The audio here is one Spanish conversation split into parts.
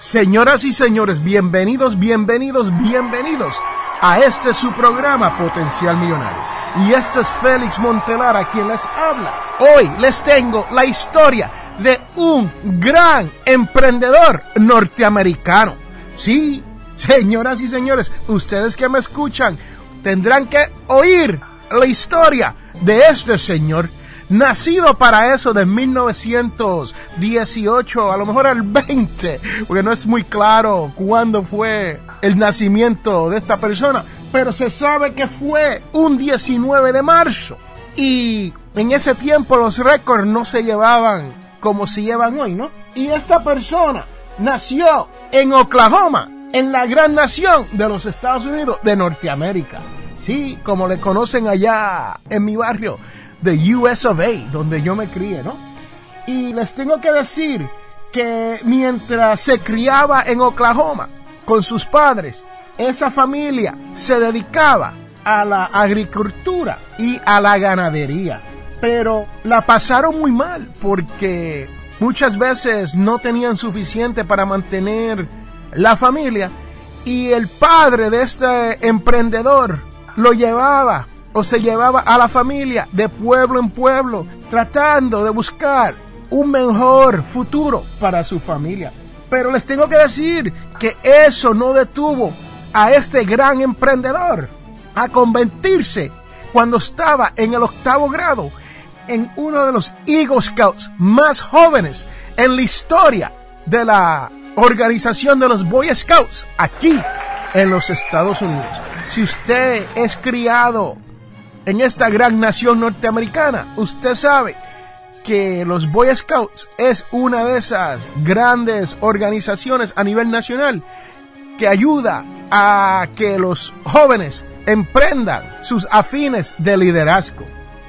Señoras y señores, bienvenidos, bienvenidos, bienvenidos a este su programa Potencial Millonario. Y este es Félix Montelara quien les habla. Hoy les tengo la historia de un gran emprendedor norteamericano. Sí, señoras y señores, ustedes que me escuchan tendrán que oír la historia de este señor nacido para eso de 1918, a lo mejor al 20, porque no es muy claro cuándo fue el nacimiento de esta persona, pero se sabe que fue un 19 de marzo. Y en ese tiempo los récords no se llevaban como se llevan hoy, ¿no? Y esta persona nació en Oklahoma, en la gran nación de los Estados Unidos de Norteamérica. Sí, como le conocen allá en mi barrio, de US of A, donde yo me crié, ¿no? Y les tengo que decir que mientras se criaba en Oklahoma con sus padres, esa familia se dedicaba a la agricultura y a la ganadería pero la pasaron muy mal porque muchas veces no tenían suficiente para mantener la familia y el padre de este emprendedor lo llevaba se llevaba a la familia de pueblo en pueblo tratando de buscar un mejor futuro para su familia. Pero les tengo que decir que eso no detuvo a este gran emprendedor a convertirse cuando estaba en el octavo grado en uno de los Eagle Scouts más jóvenes en la historia de la organización de los Boy Scouts aquí en los Estados Unidos. Si usted es criado en esta gran nación norteamericana, usted sabe que los Boy Scouts es una de esas grandes organizaciones a nivel nacional que ayuda a que los jóvenes emprendan sus afines de liderazgo.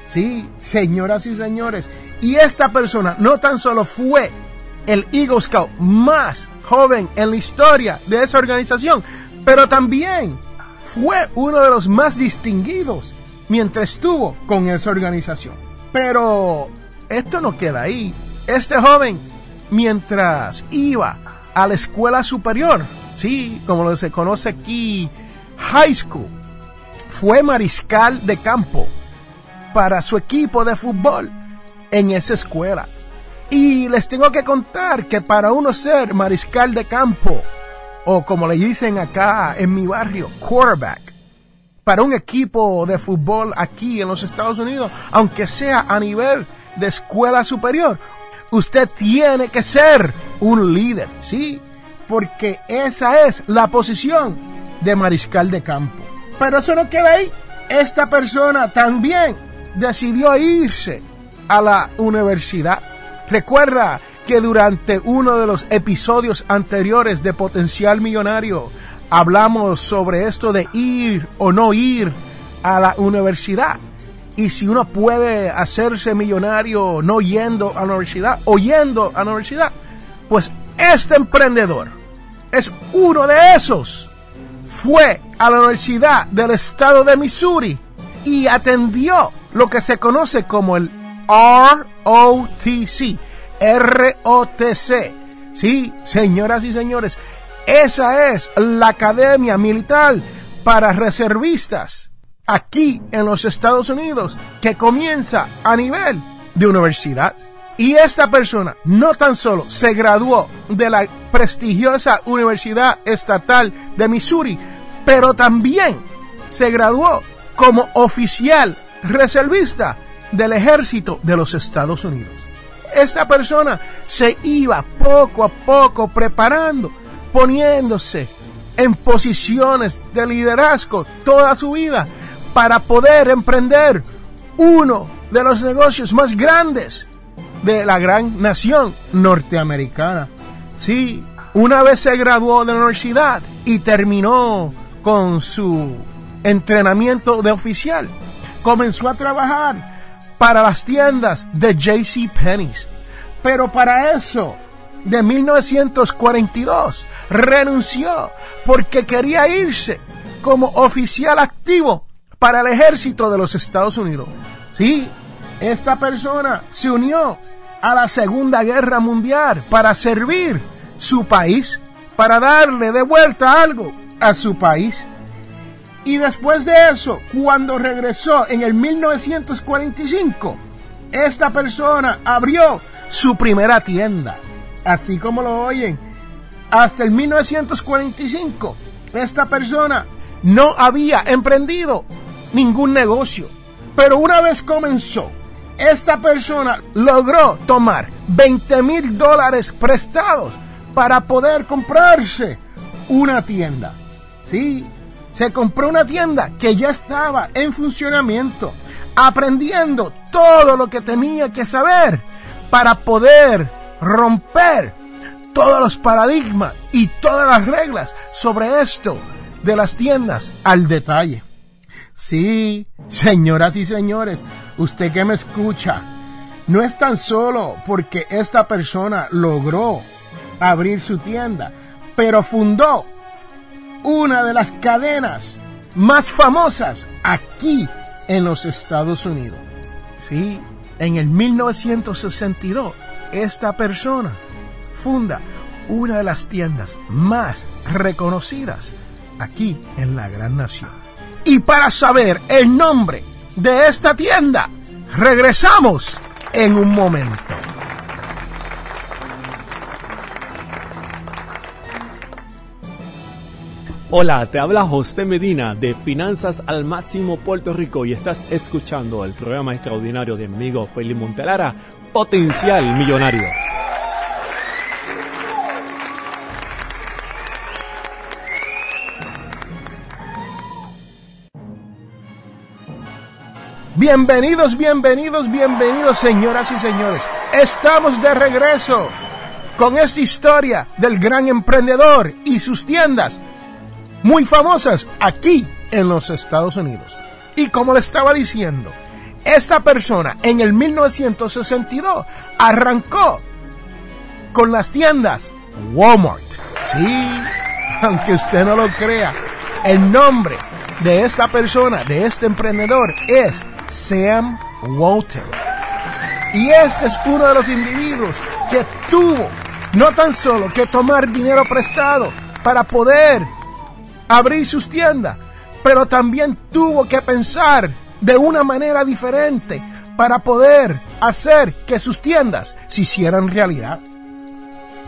Sí, señoras y señores. Y esta persona no tan solo fue el Eagle Scout más joven en la historia de esa organización, pero también fue uno de los más distinguidos mientras estuvo con esa organización. Pero esto no queda ahí. Este joven, mientras iba a la escuela superior, sí, como lo se conoce aquí, high school, fue mariscal de campo para su equipo de fútbol en esa escuela. Y les tengo que contar que para uno ser mariscal de campo, o como le dicen acá en mi barrio, quarterback, para un equipo de fútbol aquí en los Estados Unidos, aunque sea a nivel de escuela superior, usted tiene que ser un líder, ¿sí? Porque esa es la posición de mariscal de campo. Pero eso no queda ahí. Esta persona también decidió irse a la universidad. Recuerda que durante uno de los episodios anteriores de Potencial Millonario hablamos sobre esto de ir o no ir a la universidad. Y si uno puede hacerse millonario no yendo a la universidad o yendo a la universidad, pues este emprendedor es uno de esos. Fue a la Universidad del Estado de Missouri y atendió lo que se conoce como el ROTC. ROTC. Sí, señoras y señores, esa es la Academia Militar para Reservistas aquí en los Estados Unidos que comienza a nivel de universidad. Y esta persona no tan solo se graduó de la prestigiosa Universidad Estatal de Missouri, pero también se graduó como oficial reservista del ejército de los Estados Unidos. Esta persona se iba poco a poco preparando, poniéndose en posiciones de liderazgo toda su vida para poder emprender uno de los negocios más grandes de la gran nación norteamericana. Sí, una vez se graduó de la universidad y terminó con su entrenamiento de oficial, comenzó a trabajar para las tiendas de JC Penney's. Pero para eso, de 1942, renunció porque quería irse como oficial activo para el ejército de los Estados Unidos. Sí, esta persona se unió a la Segunda Guerra Mundial para servir su país, para darle de vuelta algo a su país. Y después de eso, cuando regresó en el 1945, esta persona abrió su primera tienda. Así como lo oyen, hasta el 1945, esta persona no había emprendido ningún negocio. Pero una vez comenzó esta persona logró tomar 20 mil dólares prestados para poder comprarse una tienda. Sí, se compró una tienda que ya estaba en funcionamiento, aprendiendo todo lo que tenía que saber para poder romper todos los paradigmas y todas las reglas sobre esto de las tiendas al detalle. Sí, señoras y señores, usted que me escucha, no es tan solo porque esta persona logró abrir su tienda, pero fundó una de las cadenas más famosas aquí en los Estados Unidos. Sí, en el 1962, esta persona funda una de las tiendas más reconocidas aquí en la gran nación. Y para saber el nombre de esta tienda, regresamos en un momento. Hola, te habla José Medina de Finanzas al Máximo Puerto Rico y estás escuchando el programa extraordinario de mi amigo Felipe Montelara, Potencial Millonario. Bienvenidos, bienvenidos, bienvenidos, señoras y señores. Estamos de regreso con esta historia del gran emprendedor y sus tiendas muy famosas aquí en los Estados Unidos. Y como le estaba diciendo, esta persona en el 1962 arrancó con las tiendas Walmart. Sí, aunque usted no lo crea, el nombre de esta persona, de este emprendedor es Sam Walton. Y este es uno de los individuos que tuvo no tan solo que tomar dinero prestado para poder abrir sus tiendas, pero también tuvo que pensar de una manera diferente para poder hacer que sus tiendas se hicieran realidad.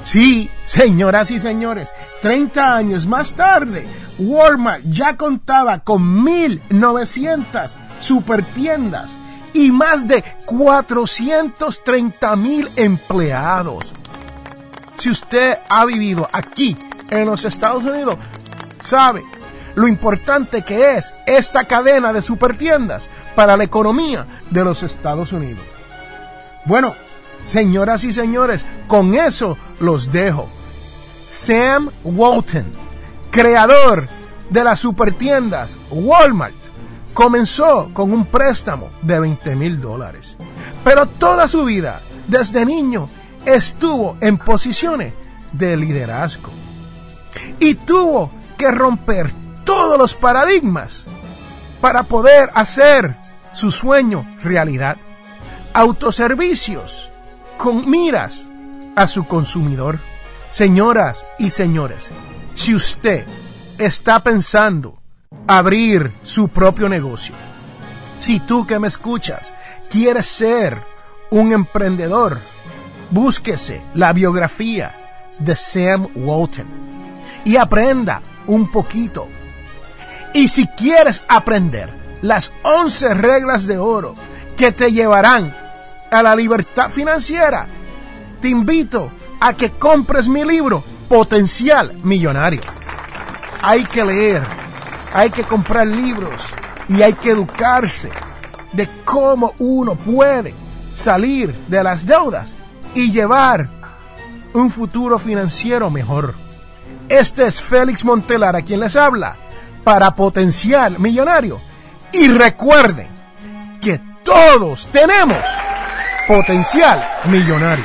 Sí, señoras y señores, 30 años más tarde, Walmart ya contaba con 1.900 supertiendas y más de 430 mil empleados. Si usted ha vivido aquí en los Estados Unidos, sabe lo importante que es esta cadena de supertiendas para la economía de los Estados Unidos. Bueno, señoras y señores, con eso los dejo. Sam Walton, creador de las supertiendas Walmart, comenzó con un préstamo de 20 mil dólares. Pero toda su vida, desde niño, estuvo en posiciones de liderazgo. Y tuvo romper todos los paradigmas para poder hacer su sueño realidad. Autoservicios con miras a su consumidor. Señoras y señores, si usted está pensando abrir su propio negocio, si tú que me escuchas quieres ser un emprendedor búsquese la biografía de Sam Walton y aprenda un poquito. Y si quieres aprender las 11 reglas de oro que te llevarán a la libertad financiera, te invito a que compres mi libro Potencial Millonario. Hay que leer, hay que comprar libros y hay que educarse de cómo uno puede salir de las deudas y llevar un futuro financiero mejor. Este es Félix Montelar a quien les habla para Potencial Millonario. Y recuerden que todos tenemos potencial millonario.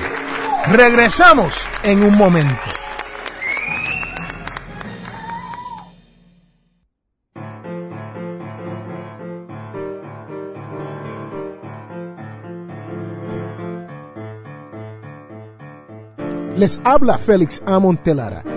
Regresamos en un momento. Les habla Félix A. Montelara.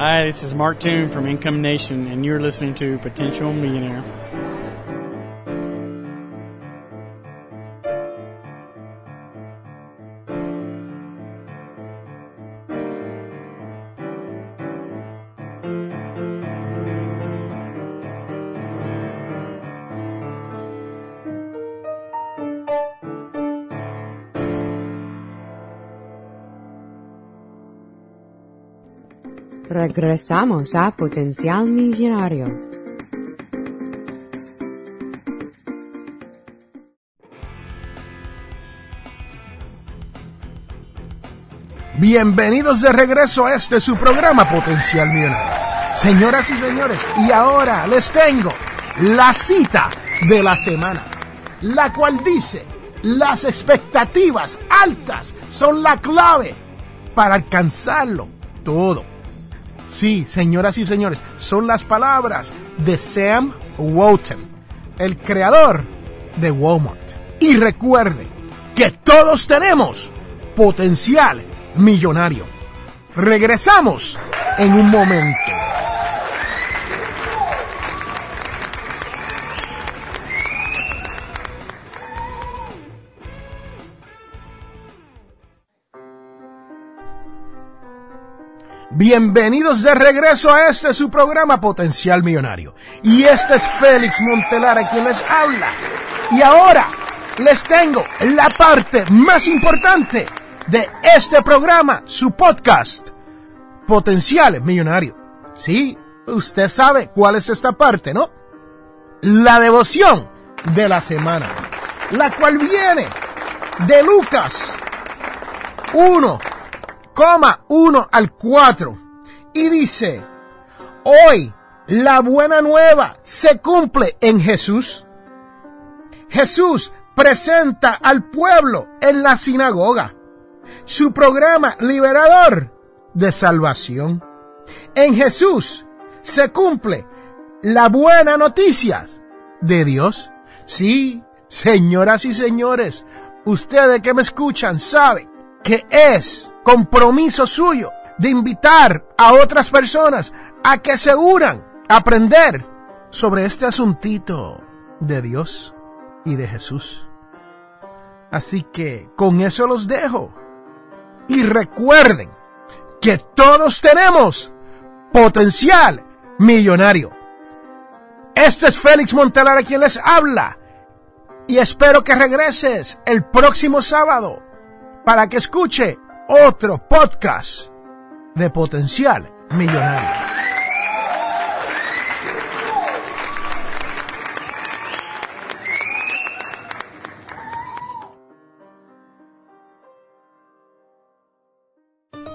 Hi, this is Mark Toon from Income Nation, and you're listening to Potential Millionaire. Regresamos a Potencial Millonario. Bienvenidos de regreso a este su programa Potencial Millonario. Señoras y señores, y ahora les tengo la cita de la semana, la cual dice, las expectativas altas son la clave para alcanzarlo todo. Sí, señoras y señores, son las palabras de Sam Walton, el creador de Walmart. Y recuerde que todos tenemos potencial millonario. Regresamos en un momento. Bienvenidos de regreso a este su programa Potencial Millonario. Y este es Félix Montelara quien les habla. Y ahora les tengo la parte más importante de este programa, su podcast, Potencial Millonario. Sí, usted sabe cuál es esta parte, ¿no? La devoción de la semana, la cual viene de Lucas 1, 1 al 4 y dice, hoy la buena nueva se cumple en Jesús. Jesús presenta al pueblo en la sinagoga su programa liberador de salvación. En Jesús se cumple la buena noticia de Dios. Sí, señoras y señores, ustedes que me escuchan saben que es compromiso suyo de invitar a otras personas a que se unan a aprender sobre este asuntito de Dios y de Jesús. Así que con eso los dejo. Y recuerden que todos tenemos potencial millonario. Este es Félix Montelar a quien les habla. Y espero que regreses el próximo sábado para que escuche otro podcast de potencial millonario.